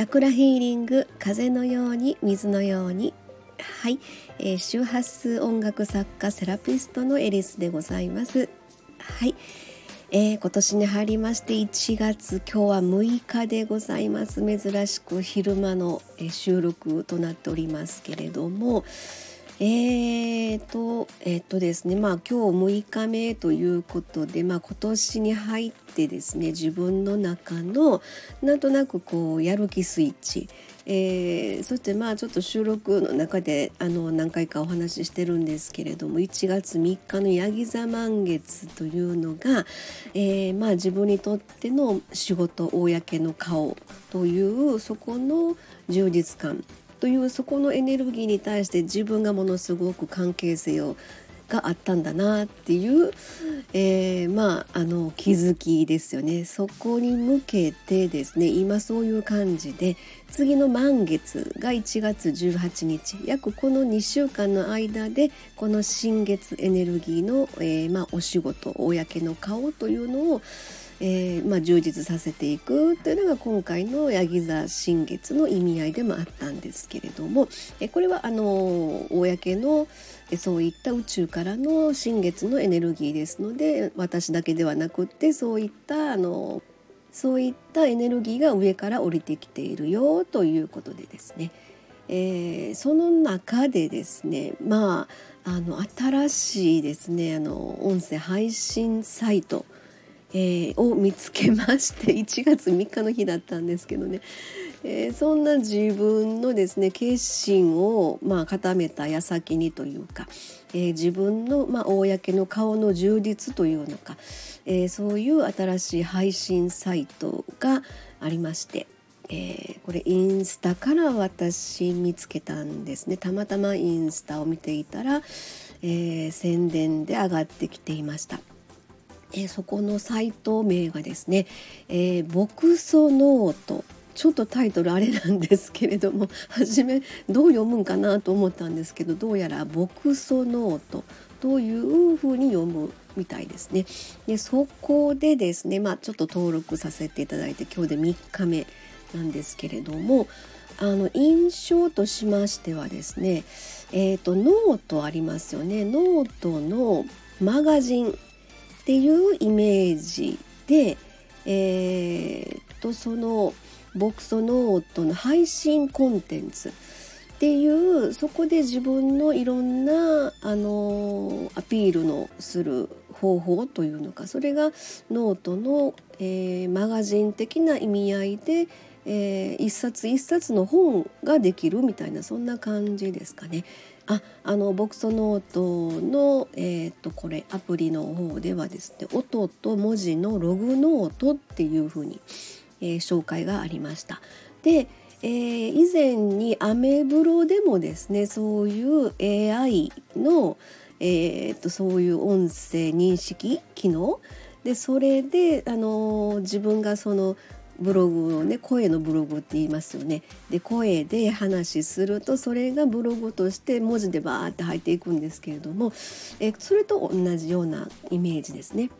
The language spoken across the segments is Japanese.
チャクラヒーリング風のように水のように。はい、えー、周波数音楽作家セラピストのエリスでございます。はい、えー、今年に入りまして1月今日は6日でございます。珍しく昼間の収録となっておりますけれどもえーと、えっ、とですね、まあ今日6日目ということで、まあ今年に入ってですね、自分の中のなんとなくこうやる気スイッチ、えー、そしてまあちょっと収録の中であの何回かお話ししてるんですけれども1月3日のヤギ座満月というのが、えー、まあ自分にとっての仕事公の顔というそこの充実感というそこのエネルギーに対して自分がものすごく関係性をがあったんだなっていう、えー、まああの気づきですよね。そこに向けてですね今そういう感じで次の満月が1月18日約この2週間の間でこの新月エネルギーの、えー、まあ、お仕事公の顔というのをえー、まあ、充実させていくというのが今回のヤギ座新月の意味合いでもあったんですけれども、えこれはあの公のそういった宇宙からの新月のエネルギーですので私だけではなくってそういったあのそういったエネルギーが上から降りてきているよということでですね、えー、その中でですねまああの新しいですねあの音声配信サイトえー、を見つけまして 1月3日の日だったんですけどね、えー、そんな自分のですね決心をまあ固めた矢先にというか、えー、自分のまあ公の顔の充実というのか、えー、そういう新しい配信サイトがありまして。えー、これインスタから私見つけたんですねたまたまインスタを見ていたら、えー、宣伝で上がってきていましたえー、そこのサイト名がですね「えー、ボクソノート」ちょっとタイトルあれなんですけれども初めどう読むんかなと思ったんですけどどうやら「ボクソノート」というふうに読むみたいですね。でそこでですね、まあ、ちょっと登録させていただいて今日で3日目なんですけれどもあの印象としましてはですね、えーとノートありますよね。ノートのマガジン。っていうイメージで、えー、とそのボクソノートの配信コンテンツっていうそこで自分のいろんなあのアピールのする方法というのかそれがノートの、えー、マガジン的な意味合いで、えー、一冊一冊の本ができるみたいなそんな感じですかね。ああのボクソノートの、えー、っとこれアプリの方ではですね音と文字のログノートっていうふうに、えー、紹介がありました。で、えー、以前にアメブロでもですねそういう AI の、えー、っとそういう音声認識機能でそれで、あの自分がそのブログをね声のブログって言いますよね。で声で話するとそれがブログとして文字でバーって入っていくんですけれどもえそれと同じようなイメージですね。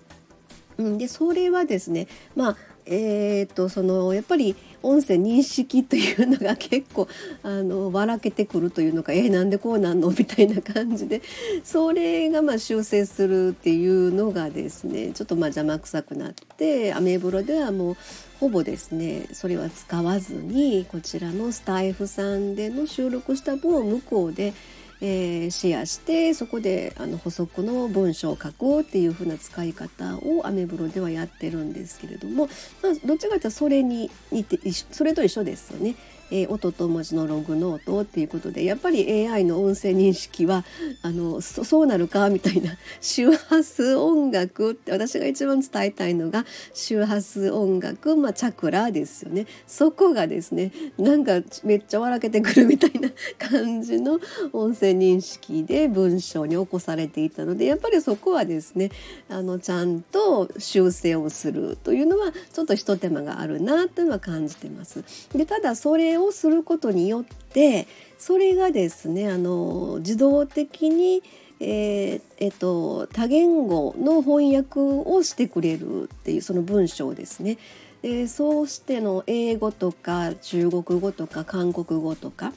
うん、でそれはですねまあえーと、そのやっぱり音声認識というのが結構あの笑けてくるというのかえー、なんでこうなんの？みたいな感じでそれがまあ修正するっていうのがですねちょっとまあ邪魔くさくなってアメブロではもうほぼですねそれは使わずにこちらのスタイフさんでの収録した分を向こうでえー、シェアしてそこであの補足の文章を書こうっていう風な使い方をアメブロではやってるんですけれども、まあ、どっちかというとそれに似てそれと一緒ですよね。えー、音と文字のログノートっていうことでやっぱり AI の音声認識はあのそうなるかみたいな 周波数音楽って私が一番伝えたいのが周波数音楽、まあ、チャクラですよねそこがですねなんかめっちゃ笑けてくるみたいな 感じの音声認識で文章に起こされていたのでやっぱりそこはですねあのちゃんと修正をするというのはちょっとひと手間があるなというのは感じてます。でただそれをすることによってそれがですねあの自動的にえーえっと、多言語の翻訳をしてくれるっていうその文章ですね。でそうしての英語とか中国語とか韓国語とか、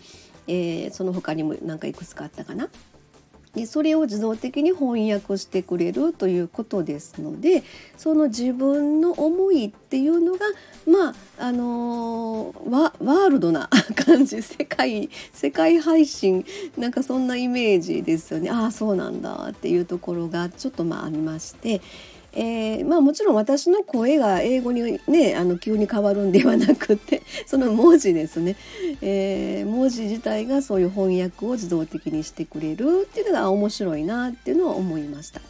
えー、その他にも何かいくつかあったかな。でそれを自動的に翻訳してくれるということですのでその自分の思いっていうのがまああの、ワールドな 感じ世界世界配信なんかそんなイメージですよねああそうなんだっていうところがちょっとまあありまして。えー、まあもちろん私の声が英語にねあの急に変わるんではなくて その文字ですね、えー、文字自体がそういう翻訳を自動的にしてくれるっていうのが面白いなっていうのは思いました。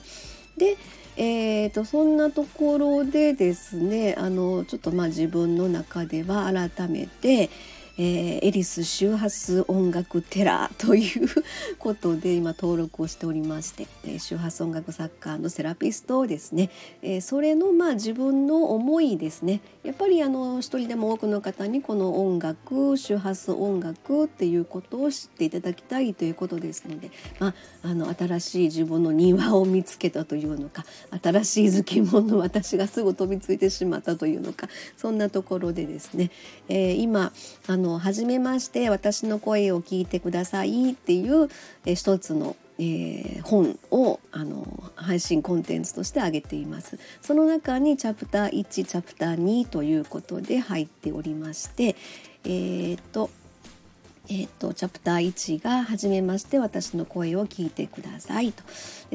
でえーと、そんなところでですねあのちょっとまあ自分の中では改めて、えー、エリス周波数音楽テラーということで今登録をしておりまして、えー、周波数音楽作家のセラピストですね、えー、それのまあ自分の思いですね。やっぱりあの一人でも多くの方にこの音楽周波数音楽っていうことを知っていただきたいということですので、まあ、あの新しい自分の庭を見つけたというのか新しい好き者の私がすぐ飛びついてしまったというのかそんなところでですね、えー、今あのの初めまして私の声を聞いてくださいっていう、え一つのえー、本をあの配信コンテンツとして上げています。その中にチャプター1チャプター2ということで入っておりましてえー、っとえーと、チャプター1が「はじめまして私の声を聞いてください」と。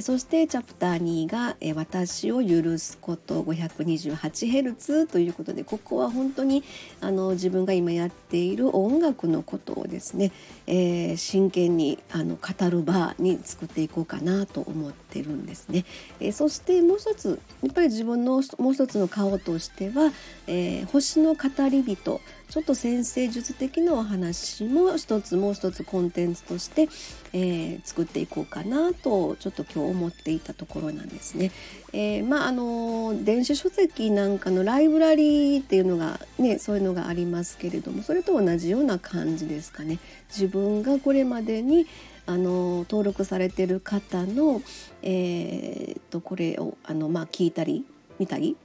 そしてチャプター2が「私を許すこと5 2 8ツということでここは本当にあの自分が今やっている音楽のことをですね、えー、真剣にあの語る場に作っていこうかなと思ってるんですね。えー、そしてもう一つやっぱり自分のもう一つの顔としては「えー、星の語り人」ちょっと先生術的なお話も一つもう一つコンテンツとして、えー、作っていこうかなとちょっと今日思っていたところなんですね。えー、まああの電子書籍なんかのライブラリーっていうのがねそういうのがありますけれどもそれと同じような感じですかね。自分がこれまでにあの登録されてる方の、えー、とこれをあの、まあ、聞いたり見たり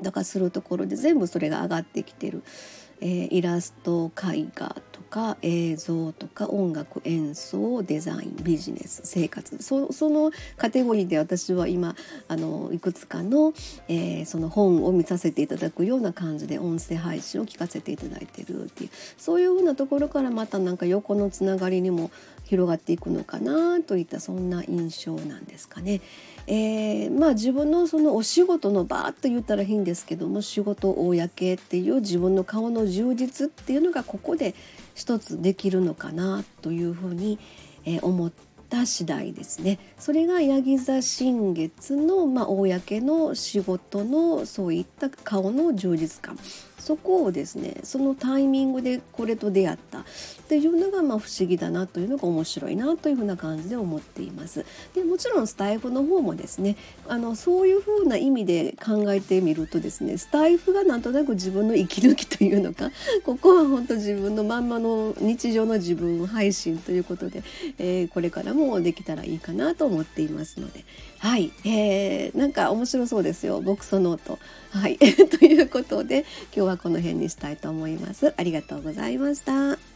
だかするところで全部それが上がってきてる。えー、イラスト絵画とか映像とか音楽演奏デザインビジネス生活そのカテゴリーで私は今あのいくつかの、えー、その本を見させていただくような感じで音声配信を聞かせていただいてるっていうそういうふうなところからまたなんか横のつながりにも広がっていくのかなといったそんな印象なんですかね。えー、まあ自分のそのお仕事の場と言ったらいいんですけども仕事公っていう自分の顔の充実っていうのがここで一つできるのかなというふうに、え、思った次第ですね。それがヤギ座新月の、まあ、公の仕事のそういった顔の充実感そこをですねそのタイミングでこれと出会ったっていうのがまあ不思議だなというのが面白いなというふうな感じで思っています。でもちろんスタイフの方もですねあのそういうふうな意味で考えてみるとですねスタイフがなんとなく自分の息抜きというのか ここは本当自分のまんまの日常の自分配信ということで、えー、これからもできたらいいかなと思っていますのではい、えー、なんか面白そうですよボクソノート。はい ということで今日はこの辺にしたいと思います。ありがとうございました。